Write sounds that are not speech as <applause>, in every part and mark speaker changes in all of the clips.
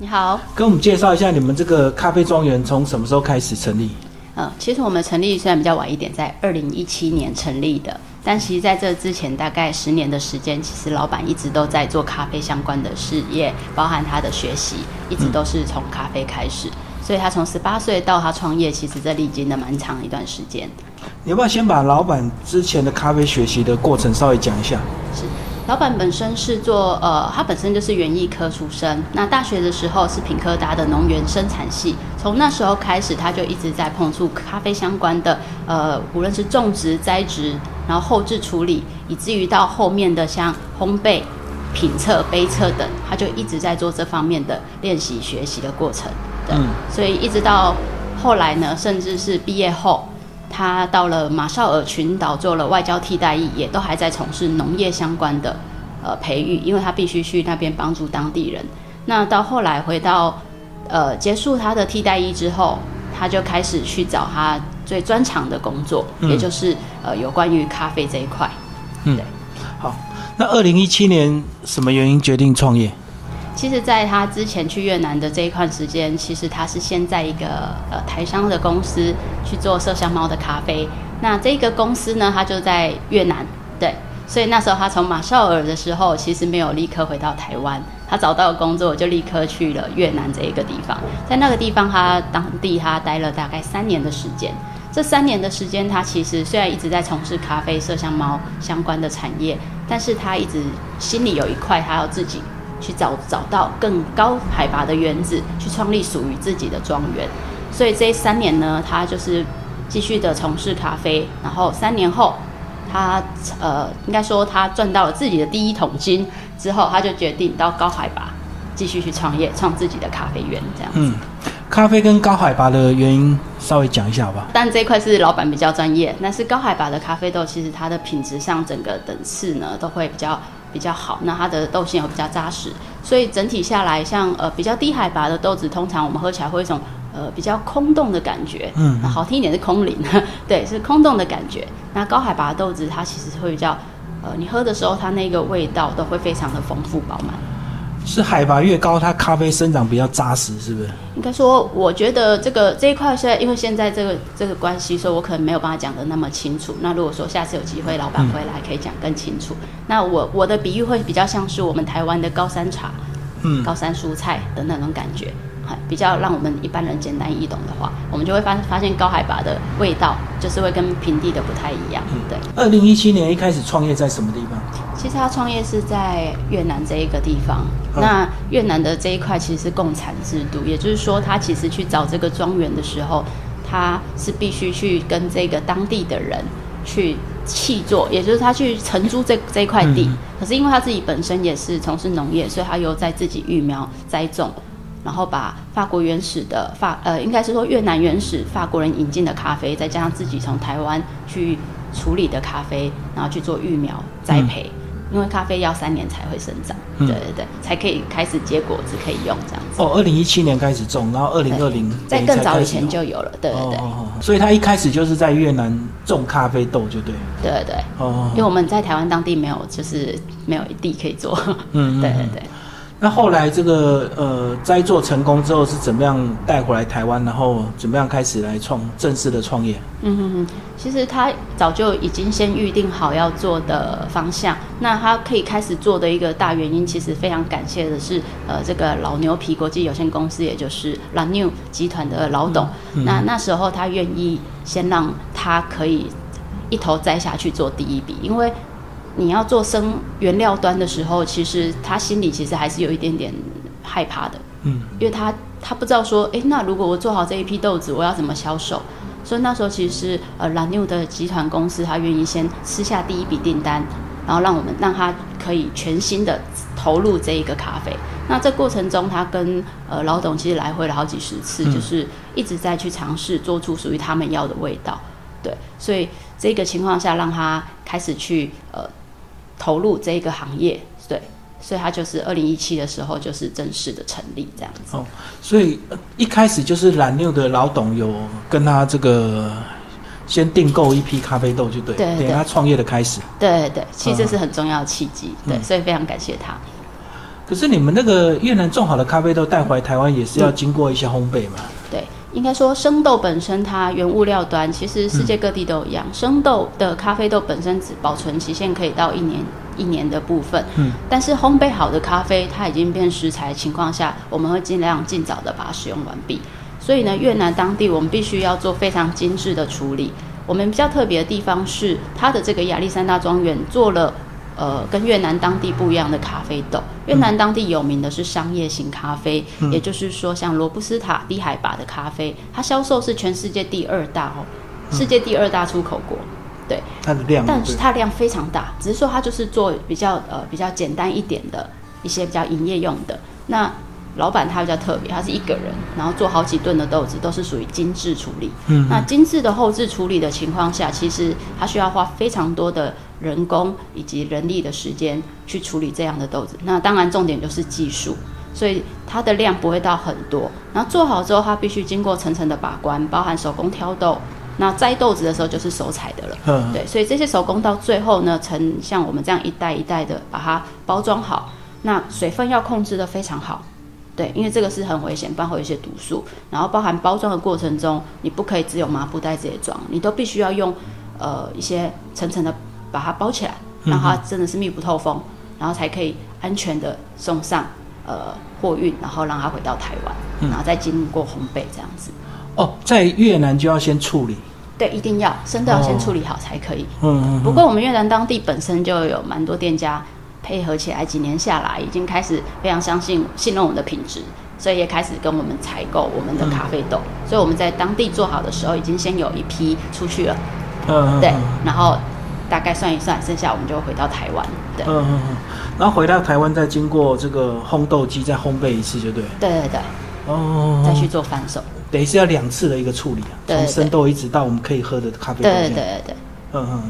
Speaker 1: 你好，
Speaker 2: 跟我们介绍一下你们这个咖啡庄园从什么时候开始成立？
Speaker 1: 嗯，其实我们成立虽然比较晚一点，在二零一七年成立的，但其实在这之前大概十年的时间，其实老板一直都在做咖啡相关的事业，包含他的学习，一直都是从咖啡开始，所以他从十八岁到他创业，其实这历经了蛮长一段时间。
Speaker 2: 你要不要先把老板之前的咖啡学习的过程稍微讲一下？
Speaker 1: 是。老板本身是做呃，他本身就是园艺科出身。那大学的时候是品科大的农园生产系，从那时候开始，他就一直在碰触咖啡相关的呃，无论是种植、栽植，然后后置处理，以至于到后面的像烘焙、品测、杯测等，他就一直在做这方面的练习学习的过程。嗯，所以一直到后来呢，甚至是毕业后。他到了马绍尔群岛做了外交替代役，也都还在从事农业相关的呃培育，因为他必须去那边帮助当地人。那到后来回到呃结束他的替代役之后，他就开始去找他最专长的工作，也就是呃有关于咖啡这一块。
Speaker 2: 嗯，好。那二零一七年什么原因决定创业？
Speaker 1: 其实，在他之前去越南的这一段时间，其实他是先在一个呃台商的公司去做麝香猫的咖啡。那这个公司呢，他就在越南，对，所以那时候他从马绍尔的时候，其实没有立刻回到台湾，他找到工作就立刻去了越南这一个地方。在那个地方，他当地他待了大概三年的时间。这三年的时间，他其实虽然一直在从事咖啡、麝香猫相关的产业，但是他一直心里有一块，他要自己。去找找到更高海拔的园子，去创立属于自己的庄园。所以这三年呢，他就是继续的从事咖啡。然后三年后，他呃，应该说他赚到了自己的第一桶金之后，他就决定到高海拔继续去创业，创自己的咖啡园这样子。
Speaker 2: 咖啡跟高海拔的原因稍微讲一下吧。
Speaker 1: 但这一块是老板比较专业。但是高海拔的咖啡豆，其实它的品质上整个等次呢，都会比较。比较好，那它的豆性又比较扎实，所以整体下来，像呃比较低海拔的豆子，通常我们喝起来会一种呃比较空洞的感觉，嗯，好听一点是空灵，对，是空洞的感觉。那高海拔的豆子，它其实会比较，呃，你喝的时候，它那个味道都会非常的丰富饱满。
Speaker 2: 是海拔越高，它咖啡生长比较扎实，是不是？
Speaker 1: 应该说，我觉得这个这一块，现在因为现在这个这个关系，所以我可能没有办法讲的那么清楚。那如果说下次有机会，老板回来可以讲更清楚。那我我的比喻会比较像是我们台湾的高山茶，嗯，高山蔬菜的那种感觉。比较让我们一般人简单易懂的话，我们就会发发现高海拔的味道就是会跟平地的不太一样。对。
Speaker 2: 二零一七年一开始创业在什么地方？
Speaker 1: 其实他创业是在越南这一个地方。那越南的这一块其实是共产制度，也就是说，他其实去找这个庄园的时候，他是必须去跟这个当地的人去契作，也就是他去承租这这块地。可是因为他自己本身也是从事农业，所以他又在自己育苗栽种。然后把法国原始的法呃，应该是说越南原始法国人引进的咖啡，再加上自己从台湾去处理的咖啡，然后去做育苗栽培，因为咖啡要三年才会生长，对对对，才可以开始结果子可以用这样子。
Speaker 2: 哦，二零一七年开始种，然后二零二零
Speaker 1: 在更早以前就有了，对对对。
Speaker 2: 所以他一开始就是在越南种咖啡豆，就对。
Speaker 1: 对对对。哦。因为我们在台湾当地没有，就是没有地可以做。嗯。对对 <laughs> 对。
Speaker 2: 那后来这个呃栽做成功之后是怎么样带回来台湾，然后怎么样开始来创正式的创业？嗯哼
Speaker 1: 哼，其实他早就已经先预定好要做的方向。那他可以开始做的一个大原因，其实非常感谢的是呃这个老牛皮国际有限公司，也就是老牛集团的老董。那那时候他愿意先让他可以一头栽下去做第一笔，因为。你要做生原料端的时候，其实他心里其实还是有一点点害怕的，嗯，因为他他不知道说，哎，那如果我做好这一批豆子，我要怎么销售？所以那时候其实呃蓝牛的集团公司，他愿意先吃下第一笔订单，然后让我们让他可以全新的投入这一个咖啡。那这过程中，他跟呃老董其实来回了好几十次，就是一直在去尝试做出属于他们要的味道，对，所以这个情况下让他开始去呃。投入这一个行业，对，所以他就是二零一七的时候就是正式的成立这样子。哦，
Speaker 2: 所以一开始就是蓝六的老董有跟他这个先订购一批咖啡豆，就对，对，他创业的开始。
Speaker 1: 对对，其实这是很重要的契机，对，所以非常感谢他。
Speaker 2: 可是你们那个越南种好的咖啡豆带回来台湾，也是要经过一些烘焙嘛？
Speaker 1: 对，应该说生豆本身它原物料端，其实世界各地都一样，生豆的咖啡豆本身只保存期限可以到一年一年的部分。嗯，但是烘焙好的咖啡，它已经变食材情况下，我们会尽量尽早的把它使用完毕。所以呢，越南当地我们必须要做非常精致的处理。我们比较特别的地方是，它的这个亚历山大庄园做了。呃，跟越南当地不一样的咖啡豆，越南当地有名的是商业型咖啡，也就是说像罗布斯塔低海拔的咖啡，它销售是全世界第二大哦，世界第二大出口国，对，
Speaker 2: 它的量，
Speaker 1: 但是它量非常大，只是说它就是做比较呃比较简单一点的一些比较营业用的。那。老板他比较特别，他是一个人，然后做好几吨的豆子，都是属于精致处理。嗯，那精致的后置处理的情况下，其实他需要花非常多的人工以及人力的时间去处理这样的豆子。那当然重点就是技术，所以它的量不会到很多。然后做好之后，它必须经过层层的把关，包含手工挑豆。那摘豆子的时候就是手采的了。嗯，对，所以这些手工到最后呢，成像我们这样一袋一袋的把它包装好，那水分要控制的非常好。对，因为这个是很危险，不然会有一些毒素。然后包含包装的过程中，你不可以只有麻布袋直接装，你都必须要用呃一些层层的把它包起来，让它真的是密不透风，然后才可以安全的送上呃货运，然后让它回到台湾，然后再经过烘焙这样子。
Speaker 2: 哦，在越南就要先处理。
Speaker 1: 对，一定要生豆要先处理好才可以。嗯嗯。不过我们越南当地本身就有蛮多店家。配合起来，几年下来，已经开始非常相信、信任我们的品质，所以也开始跟我们采购我们的咖啡豆。所以我们在当地做好的时候，已经先有一批出去了。嗯，对。然后大概算一算，剩下我们就回到台湾。对，嗯嗯
Speaker 2: 嗯。然后回到台湾，再经过这个烘豆机再烘焙一次，就对。
Speaker 1: 对对对。哦。再去做翻手，
Speaker 2: 等于是要两次的一个处理啊，从生豆一直到我们可以喝的咖啡豆。
Speaker 1: 对对对对。嗯嗯。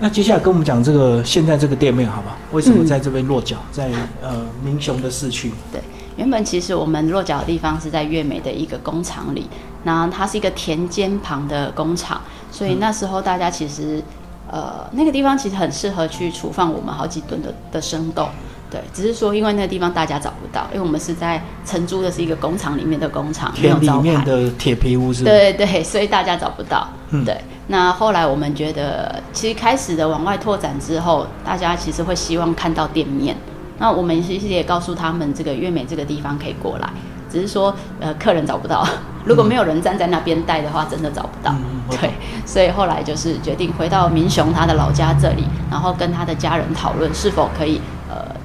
Speaker 2: 那接下来跟我们讲这个现在这个店面，好吧？为什么在这边落脚，在呃民雄的市区？
Speaker 1: 对，原本其实我们落脚的地方是在月美的一个工厂里，然后它是一个田间旁的工厂，所以那时候大家其实呃那个地方其实很适合去储放我们好几吨的的生豆。对，只是说因为那个地方大家找不到，因为我们是在承租的是一个工厂里面的工厂，
Speaker 2: 没有里面的铁皮屋是。
Speaker 1: 对对对，所以大家找不到。嗯，对。那后来我们觉得，其实开始的往外拓展之后，大家其实会希望看到店面。那我们其实也告诉他们，这个月美这个地方可以过来，只是说呃客人找不到，<laughs> 如果没有人站在那边带的话，真的找不到。对，<laughs> 所以后来就是决定回到民雄他的老家这里，然后跟他的家人讨论是否可以呃。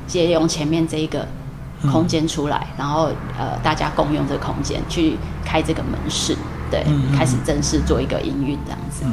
Speaker 1: 借用前面这一个空间出来，然后呃，大家共用这个空间去开这个门市，对，开始正式做一个营运这样子。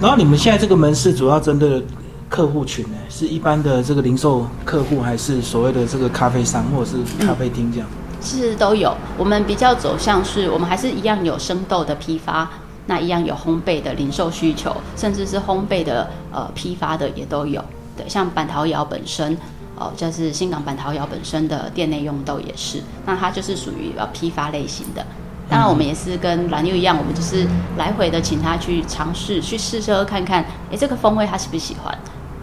Speaker 2: 然后你们现在这个门市主要针对客户群呢，是一般的这个零售客户，还是所谓的这个咖啡商或者是咖啡厅这样？
Speaker 1: 是都有。我们比较走向是，我们还是一样有生豆的批发，那一样有烘焙的零售需求，甚至是烘焙的呃批发的也都有。对，像板桃窑本身。哦，就是新港板桃窑本身的店内用豆也是，那它就是属于呃批发类型的。当然，我们也是跟蓝妞一样，我们就是来回的请他去尝试去试喝看看，哎，这个风味他喜不喜欢？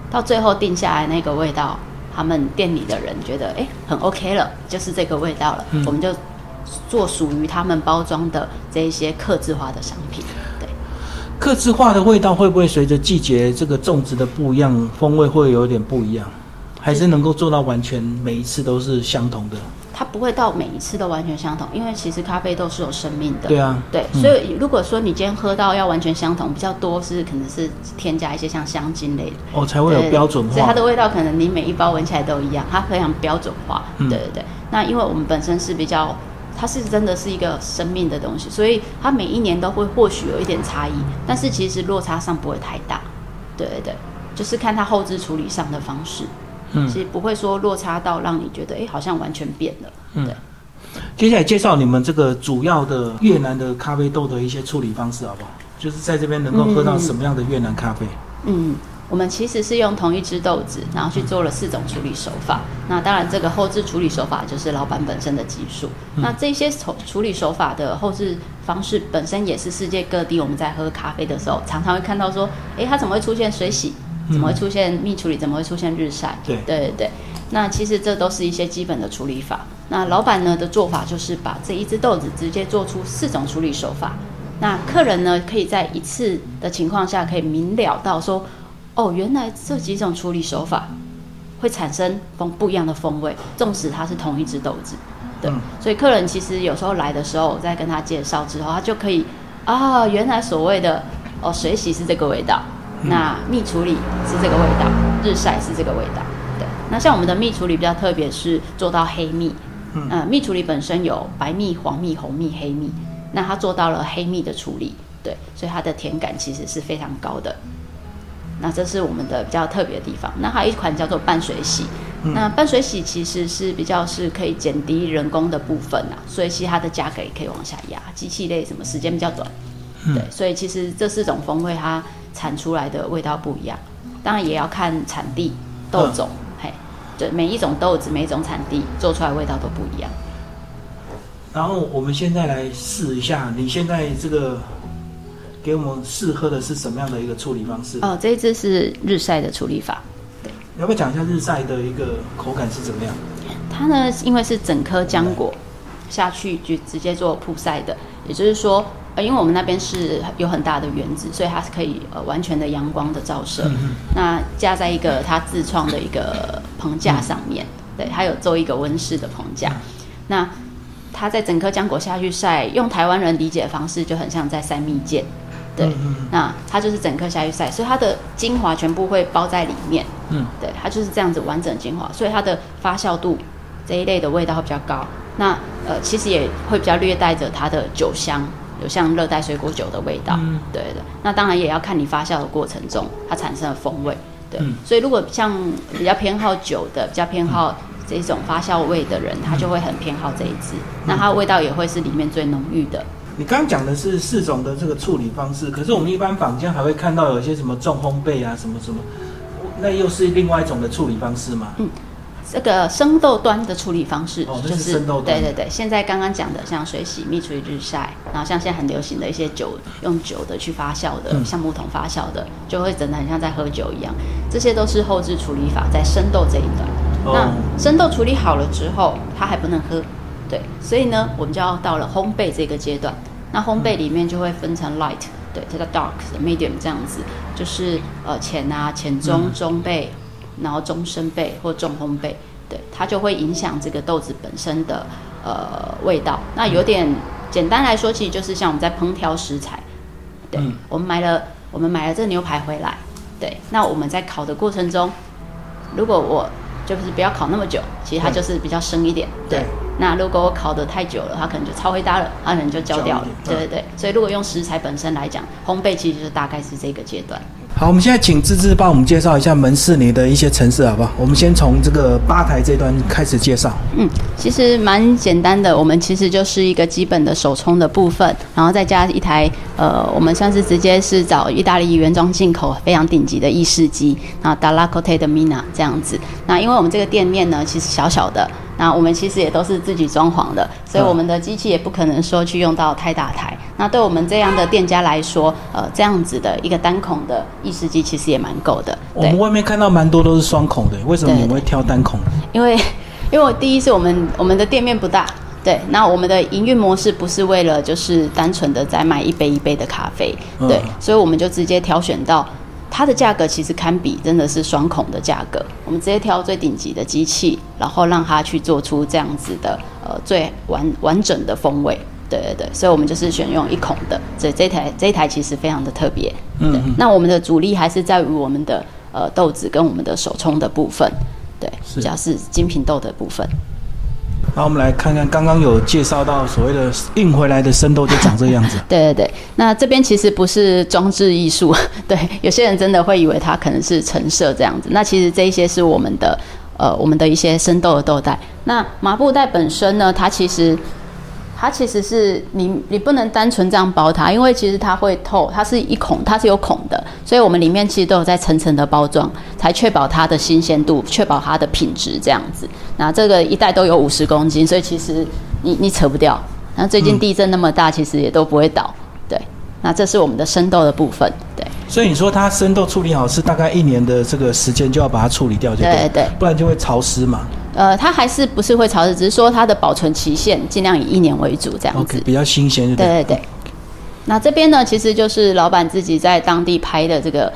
Speaker 1: 到最后定下来那个味道，他们店里的人觉得哎很 OK 了，就是这个味道了，我们就做属于他们包装的这一些刻制化的商品。对，
Speaker 2: 刻字化的味道会不会随着季节这个种植的不一样，风味会有点不一样？还是能够做到完全每一次都是相同的。
Speaker 1: 它不会到每一次都完全相同，因为其实咖啡豆是有生命的。
Speaker 2: 对啊，
Speaker 1: 对，所以如果说你今天喝到要完全相同，比较多是可能是添加一些像香精类的
Speaker 2: 哦，才会有标准化。
Speaker 1: 所以它的味道可能你每一包闻起来都一样，它非常标准化。对对对。那因为我们本身是比较，它是真的是一个生命的东西，所以它每一年都会或许有一点差异，但是其实落差上不会太大。对对对，就是看它后置处理上的方式。其实不会说落差到让你觉得哎，好像完全变了。嗯，对。
Speaker 2: 接下来介绍你们这个主要的越南的咖啡豆的一些处理方式，好不好？就是在这边能够喝到什么样的越南咖啡？
Speaker 1: 嗯，我们其实是用同一只豆子，然后去做了四种处理手法。那当然，这个后置处理手法就是老板本身的技术。那这些处处理手法的后置方式本身也是世界各地我们在喝咖啡的时候常常会看到说，哎，它怎么会出现水洗？怎么会出现密处理，怎么会出现日晒？
Speaker 2: 对
Speaker 1: 对对对。那其实这都是一些基本的处理法。那老板呢的做法就是把这一只豆子直接做出四种处理手法。那客人呢可以在一次的情况下可以明了到说，哦，原来这几种处理手法会产生风不一样的风味，纵使它是同一只豆子。对，所以客人其实有时候来的时候，我在跟他介绍之后，他就可以啊，原来所谓的哦水洗是这个味道，那蜜处理是这个味道，日晒是这个味道。对，那像我们的蜜处理比较特别，是做到黑蜜。嗯，蜜处理本身有白蜜、黄蜜、红蜜、黑蜜，那它做到了黑蜜的处理，对，所以它的甜感其实是非常高的。那这是我们的比较特别的地方。那还有一款叫做半水洗。那半水洗其实是比较是可以减低人工的部分啊，所以其实它的价格也可以往下压。机器类什么时间比较短，对，所以其实这四种风味它产出来的味道不一样，当然也要看产地豆种，嘿，对，每一种豆子每一种产地做出来味道都不一样。
Speaker 2: 然后我们现在来试一下，你现在这个给我们试喝的是什么样的一个处理方式？
Speaker 1: 哦，这一支是日晒的处理法。
Speaker 2: 要不要讲一下日晒的一个口感是怎么样？
Speaker 1: 它呢，因为是整颗浆果下去就直接做曝晒的，也就是说，呃，因为我们那边是有很大的园子，所以它是可以呃完全的阳光的照射。那架在一个它自创的一个棚架上面，对，它有做一个温室的棚架。那它在整颗浆果下去晒，用台湾人理解的方式，就很像在晒蜜饯。对，那它就是整颗下去晒，所以它的精华全部会包在里面。嗯，对，它就是这样子完整精华，所以它的发酵度这一类的味道会比较高。那呃，其实也会比较略带着它的酒香，有像热带水果酒的味道。嗯，对的。那当然也要看你发酵的过程中它产生的风味。对，所以如果像比较偏好酒的，比较偏好这种发酵味的人，他就会很偏好这一支。那它的味道也会是里面最浓郁的。
Speaker 2: 你刚刚讲的是四种的这个处理方式，可是我们一般坊间还会看到有一些什么重烘焙啊，什么什么，那又是另外一种的处理方式吗？嗯，
Speaker 1: 这个生豆端的处理方式
Speaker 2: 就是生豆端。
Speaker 1: 对对对，现在刚刚讲的像水洗、蜜处理、日晒，然后像现在很流行的一些酒，用酒的去发酵的，像木桶发酵的，就会整得很像在喝酒一样。这些都是后置处理法，在生豆这一段。那生豆处理好了之后，它还不能喝。对，所以呢，我们就要到了烘焙这个阶段。那烘焙里面就会分成 light，对，这个 dark、medium 这样子，就是呃浅啊、浅中、中焙，然后中生焙或重烘焙，对，它就会影响这个豆子本身的呃味道。那有点简单来说，其实就是像我们在烹调食材，对，我们买了我们买了这牛排回来，对，那我们在烤的过程中，如果我就是不要烤那么久，其实它就是比较生一点，对。那如果我烤的太久了，它可能就超灰搭了，它可能就焦掉了。对对对，所以如果用食材本身来讲，烘焙其实就是大概是这个阶段。
Speaker 2: 好，我们现在请芝芝帮我们介绍一下门市里的一些城市，好不好？我们先从这个吧台这端开始介绍。
Speaker 1: 嗯，其实蛮简单的，我们其实就是一个基本的手冲的部分，然后再加一台呃，我们算是直接是找意大利原装进口非常顶级的意式机，啊 d a l a c o t e 的 Mina 这样子。那因为我们这个店面呢，其实小小的。那我们其实也都是自己装潢的，所以我们的机器也不可能说去用到太大台。那对我们这样的店家来说，呃，这样子的一个单孔的意式机其实也蛮够的。
Speaker 2: 我们外面看到蛮多都是双孔的，为什么你们会挑单孔？
Speaker 1: 因为，因为第一是我们我们的店面不大，对。那我们的营运模式不是为了就是单纯的在卖一杯一杯的咖啡，对，所以我们就直接挑选到。它的价格其实堪比真的是双孔的价格，我们直接挑最顶级的机器，然后让它去做出这样子的呃最完完整的风味。对对对，所以我们就是选用一孔的，所以这台这一台其实非常的特别。嗯，那我们的主力还是在于我们的呃豆子跟我们的手冲的部分，对，主要是精品豆的部分。
Speaker 2: 那，我们来看看刚刚有介绍到所谓的印回来的生豆就长这样子。<laughs>
Speaker 1: 对对对，那这边其实不是装置艺术，<laughs> 对，有些人真的会以为它可能是陈设这样子。那其实这一些是我们的呃我们的一些生豆的豆袋。那麻布袋本身呢，它其实。它其实是你，你不能单纯这样包它，因为其实它会透，它是一孔，它是有孔的，所以我们里面其实都有在层层的包装，才确保它的新鲜度，确保它的品质这样子。那这个一袋都有五十公斤，所以其实你你扯不掉。那最近地震那么大，其实也都不会倒。对，那这是我们的生豆的部分。对，
Speaker 2: 所以你说它生豆处理好是大概一年的这个时间就要把它处理掉，就
Speaker 1: 对对，
Speaker 2: 不然就会潮湿嘛。
Speaker 1: 呃，它还是不是会潮湿，只是说它的保存期限尽量以一年为主，这样子。
Speaker 2: OK，比较新鲜，
Speaker 1: 对对对。那这边呢，其实就是老板自己在当地拍的这个，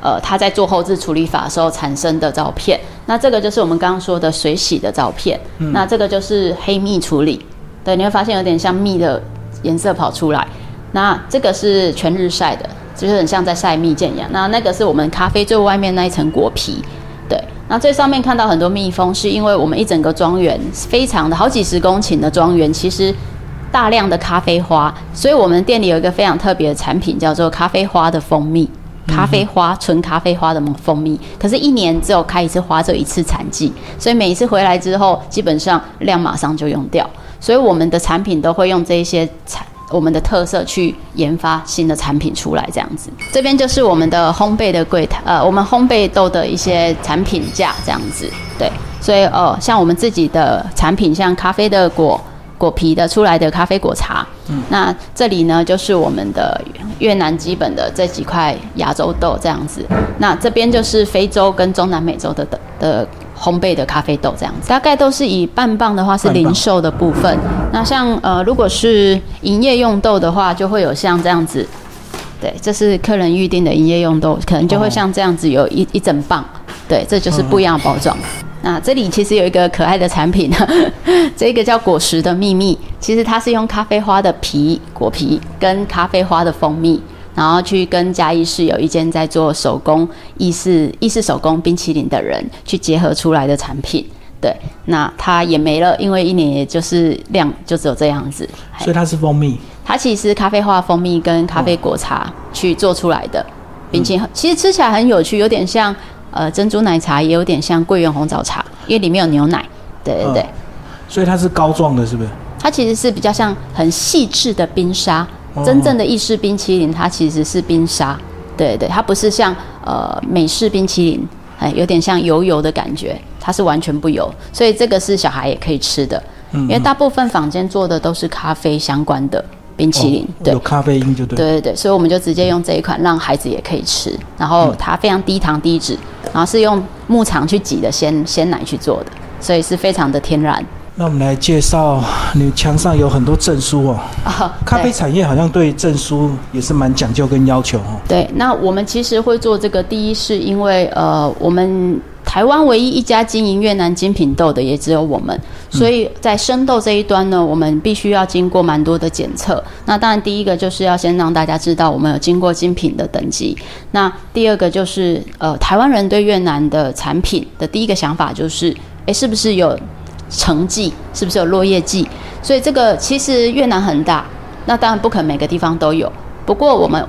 Speaker 1: 呃，他在做后置处理法的时候产生的照片。那这个就是我们刚刚说的水洗的照片。嗯。那这个就是黑蜜处理，对，你会发现有点像蜜的颜色跑出来。那这个是全日晒的，就是很像在晒蜜饯一样。那那个是我们咖啡最外面那一层果皮，对。那最上面看到很多蜜蜂，是因为我们一整个庄园非常的好几十公顷的庄园，其实。大量的咖啡花，所以我们店里有一个非常特别的产品，叫做咖啡花的蜂蜜。咖啡花，纯咖啡花的蜂蜜，可是，一年只有开一次花，只有一次产季，所以每一次回来之后，基本上量马上就用掉。所以我们的产品都会用这些产我们的特色去研发新的产品出来，这样子。这边就是我们的烘焙的柜台，呃，我们烘焙豆的一些产品架这样子。对，所以呃，像我们自己的产品，像咖啡的果。果皮的出来的咖啡果茶，嗯，那这里呢就是我们的越南基本的这几块亚洲豆这样子，那这边就是非洲跟中南美洲的的的烘焙的咖啡豆这样子，大概都是以半磅的话是零售的部分，那像呃如果是营业用豆的话，就会有像这样子，对，这是客人预定的营业用豆，可能就会像这样子有一一整磅，对，这就是不一样的包装。那这里其实有一个可爱的产品，<laughs> 这个叫果实的秘密。其实它是用咖啡花的皮果皮跟咖啡花的蜂蜜，然后去跟嘉义市有一间在做手工意式意式手工冰淇淋的人去结合出来的产品。对，那它也没了，因为一年也就是量就只有这样子。
Speaker 2: 所以它是蜂蜜？
Speaker 1: 它其实咖啡化蜂蜜跟咖啡果茶去做出来的冰淇淋，其实吃起来很有趣，有点像。呃，珍珠奶茶也有点像桂圆红枣茶，因为里面有牛奶。对对对，
Speaker 2: 所以它是膏状的，是不是？
Speaker 1: 它其实是比较像很细致的冰沙。真正的意式冰淇淋，它其实是冰沙。对对，它不是像呃美式冰淇淋，哎，有点像油油的感觉。它是完全不油，所以这个是小孩也可以吃的。嗯，因为大部分坊间做的都是咖啡相关的。冰淇淋对
Speaker 2: 有咖啡因就对，
Speaker 1: 对对对，所以我们就直接用这一款，让孩子也可以吃。然后它非常低糖低脂，然后是用牧场去挤的鲜鲜奶去做的，所以是非常的天然。
Speaker 2: 那我们来介绍，你墙上有很多证书哦。咖啡产业好像对证书也是蛮讲究跟要求哦。
Speaker 1: 对，那我们其实会做这个，第一是因为呃我们。台湾唯一一家经营越南精品豆的也只有我们，所以在生豆这一端呢，我们必须要经过蛮多的检测。那当然，第一个就是要先让大家知道我们有经过精品的等级。那第二个就是，呃，台湾人对越南的产品的第一个想法就是，诶，是不是有成绩？是不是有落叶季？所以这个其实越南很大，那当然不可能每个地方都有。不过我们。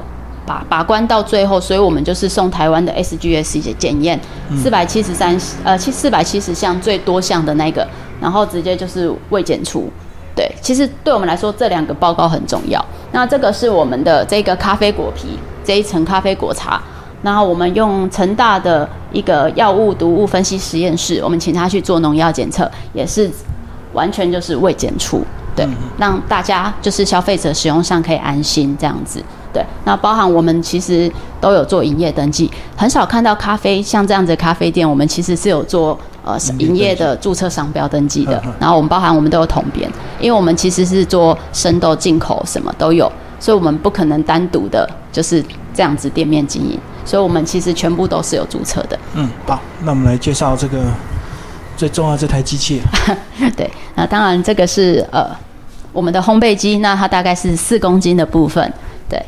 Speaker 1: 把把关到最后，所以我们就是送台湾的 SGS 检验，四百七十三呃七四百七十项最多项的那个，然后直接就是未检出。对，其实对我们来说这两个报告很重要。那这个是我们的这个咖啡果皮这一层咖啡果茶，然后我们用成大的一个药物毒物分析实验室，我们请他去做农药检测，也是完全就是未检出。对，让大家就是消费者使用上可以安心这样子。对，那包含我们其实都有做营业登记，很少看到咖啡像这样子的咖啡店，我们其实是有做呃营业的注册商标登记的。然后我们包含我们都有统编，因为我们其实是做生豆进口什么都有，所以我们不可能单独的就是这样子店面经营，所以我们其实全部都是有注册的。
Speaker 2: 嗯，好，那我们来介绍这个最重要这台机器。<laughs>
Speaker 1: 对，那当然这个是呃我们的烘焙机，那它大概是四公斤的部分。对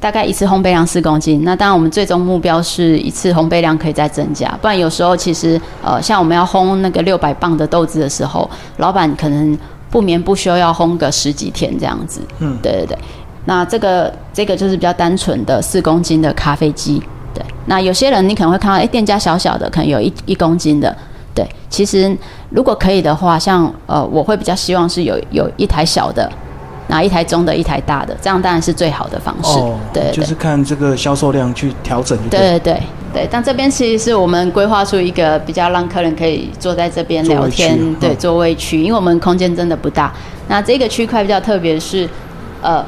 Speaker 1: 大概一次烘焙量四公斤，那当然我们最终目标是一次烘焙量可以再增加，不然有时候其实呃像我们要烘那个六百磅的豆子的时候，老板可能不眠不休要烘个十几天这样子。嗯，对对对。那这个这个就是比较单纯的四公斤的咖啡机。对，那有些人你可能会看到，哎，店家小小的可能有一一公斤的。对，其实如果可以的话，像呃我会比较希望是有有一台小的。拿一台中的，一台大的，这样当然是最好的方式。哦，对，
Speaker 2: 就是看这个销售量去调整。
Speaker 1: 对对对对，但这边其实是我们规划出一个比较让客人可以坐在这边聊天，对座位区，因为我们空间真的不大。那这个区块比较特别是，呃，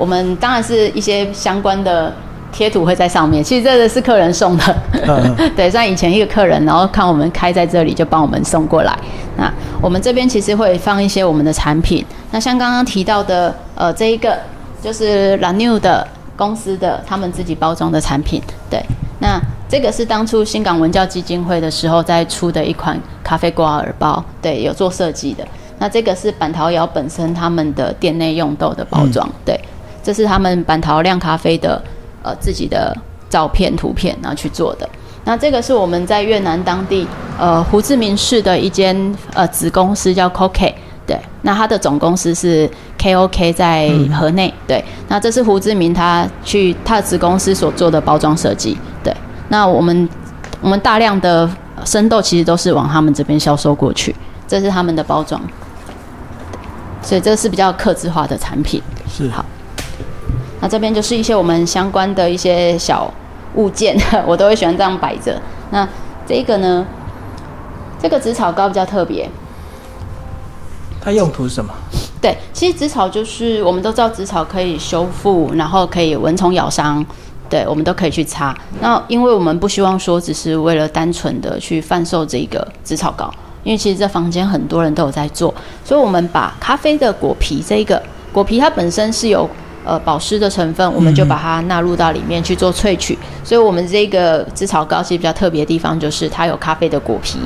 Speaker 1: 我们当然是一些相关的贴图会在上面。其实这个是客人送的，
Speaker 2: 嗯 <laughs>
Speaker 1: 对，像以前一个客人，然后看我们开在这里，就帮我们送过来。那我们这边其实会放一些我们的产品。那像刚刚提到的，呃，这一个就是 La New 的公司的他们自己包装的产品。对，那这个是当初新港文教基金会的时候在出的一款咖啡瓜耳包，对，有做设计的。那这个是板桃窑本身他们的店内用豆的包装，对，这是他们板桃亮咖啡的呃自己的照片图片，然后去做的。那这个是我们在越南当地呃胡志明市的一间呃子公司叫 COK，对，那它的总公司是 KOK 在河内，对，那这是胡志明他去他的子公司所做的包装设计，对，那我们我们大量的生豆其实都是往他们这边销售过去，这是他们的包装，对。所以这是比较克制化的产品。
Speaker 2: 是。
Speaker 1: 好那这边就是一些我们相关的一些小物件，<laughs> 我都会喜欢这样摆着。那这个呢，这个紫草膏比较特别，
Speaker 2: 它用途是什么？
Speaker 1: 对，其实紫草就是我们都知道紫草可以修复，然后可以蚊虫咬伤，对，我们都可以去擦。那因为我们不希望说只是为了单纯的去贩售这个紫草膏，因为其实这房间很多人都有在做，所以我们把咖啡的果皮这一个果皮它本身是有呃保湿的成分，我们就把它纳入到里面去做萃取。所以我们这个紫草膏其实比较特别的地方就是它有咖啡的果皮。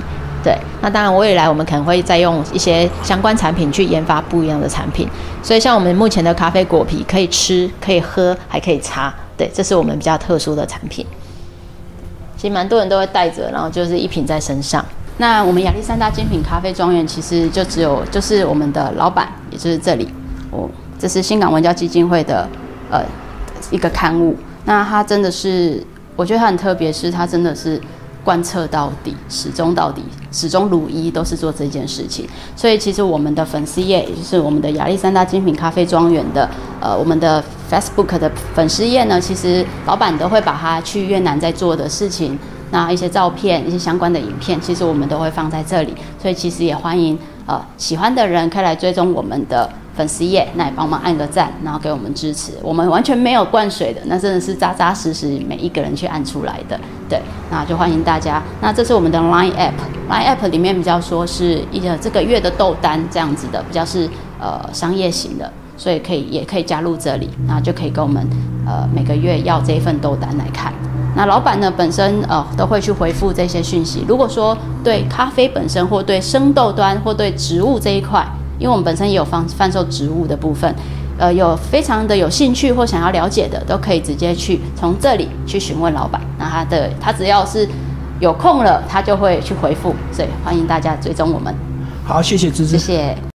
Speaker 1: 对，那当然未来我们可能会再用一些相关产品去研发不一样的产品。所以像我们目前的咖啡果皮可以吃、可以喝、还可以擦，对，这是我们比较特殊的产品。其实蛮多人都会带着，然后就是一瓶在身上。那我们亚历山大精品咖啡庄园其实就只有就是我们的老板，也就是这里，我这是新港文教基金会的呃一个刊物。那它真的是，我觉得它很特别，是它真的是贯彻到底，始终到底，始终如一，都是做这件事情。所以其实我们的粉丝页，也就是我们的亚历山大精品咖啡庄园的呃我们的 Facebook 的粉丝页呢，其实老板都会把他去越南在做的事情。那一些照片、一些相关的影片，其实我们都会放在这里，所以其实也欢迎呃喜欢的人可以来追踪我们的粉丝页，那也帮忙按个赞，然后给我们支持。我们完全没有灌水的，那真的是扎扎实实每一个人去按出来的。对，那就欢迎大家。那这是我们的 Line App，Line App 里面比较说是一个这个月的豆单这样子的，比较是呃商业型的，所以可以也可以加入这里，那就可以跟我们呃每个月要这一份豆单来看。那老板呢本身呃都会去回复这些讯息。如果说对咖啡本身或对生豆端或对植物这一块，因为我们本身也有贩贩售植物的部分，呃有非常的有兴趣或想要了解的，都可以直接去从这里去询问老板。那他的他只要是有空了，他就会去回复，所以欢迎大家追踪我们，
Speaker 2: 好，谢谢芝芝
Speaker 1: 谢。谢。